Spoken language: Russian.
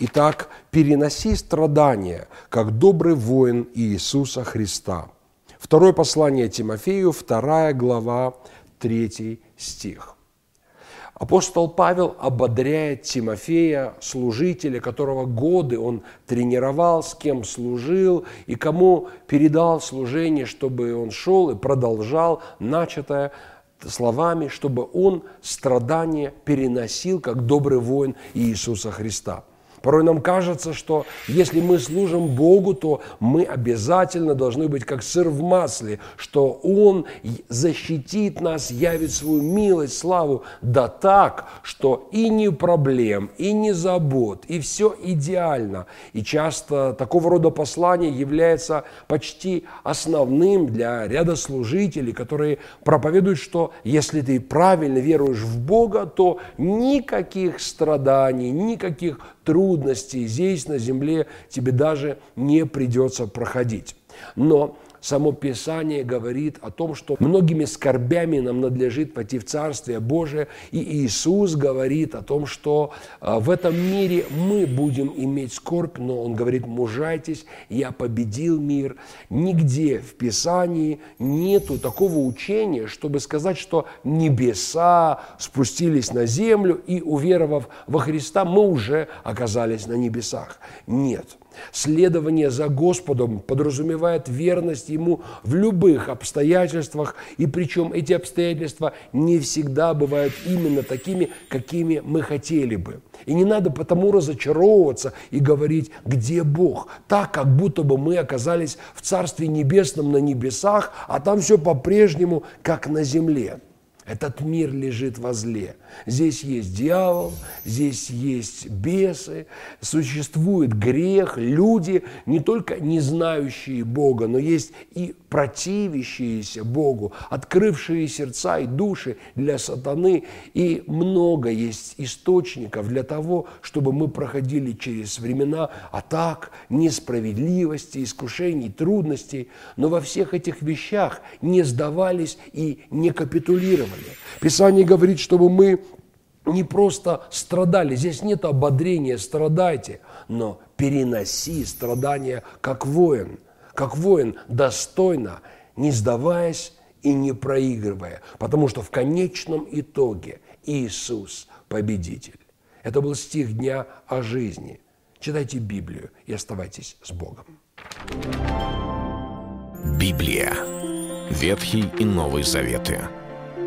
Итак, переноси страдания, как добрый воин Иисуса Христа. Второе послание Тимофею, вторая глава, третий стих. Апостол Павел ободряет Тимофея, служителя, которого годы он тренировал, с кем служил и кому передал служение, чтобы он шел и продолжал начатое словами, чтобы он страдания переносил, как добрый воин Иисуса Христа – Порой нам кажется, что если мы служим Богу, то мы обязательно должны быть как сыр в масле, что Он защитит нас, явит свою милость, славу, да так, что и не проблем, и не забот, и все идеально. И часто такого рода послание является почти основным для ряда служителей, которые проповедуют, что если ты правильно веруешь в Бога, то никаких страданий, никаких трудностей здесь, на земле, тебе даже не придется проходить. Но само Писание говорит о том, что многими скорбями нам надлежит войти в Царствие Божие, и Иисус говорит о том, что а, в этом мире мы будем иметь скорбь, но Он говорит, мужайтесь, я победил мир. Нигде в Писании нету такого учения, чтобы сказать, что небеса спустились на землю, и уверовав во Христа, мы уже оказались на небесах. Нет – Следование за Господом подразумевает верность Ему в любых обстоятельствах, и причем эти обстоятельства не всегда бывают именно такими, какими мы хотели бы. И не надо потому разочаровываться и говорить, где Бог, так, как будто бы мы оказались в Царстве Небесном на небесах, а там все по-прежнему, как на земле. Этот мир лежит возле. Здесь есть дьявол, здесь есть бесы, существует грех, люди, не только не знающие Бога, но есть и противящиеся Богу, открывшие сердца и души для сатаны. И много есть источников для того, чтобы мы проходили через времена атак, несправедливости, искушений, трудностей, но во всех этих вещах не сдавались и не капитулировали страдали. Писание говорит, чтобы мы не просто страдали, здесь нет ободрения, страдайте, но переноси страдания как воин, как воин достойно, не сдаваясь и не проигрывая, потому что в конечном итоге Иисус победитель. Это был стих дня о жизни. Читайте Библию и оставайтесь с Богом. Библия. Ветхий и Новый Заветы.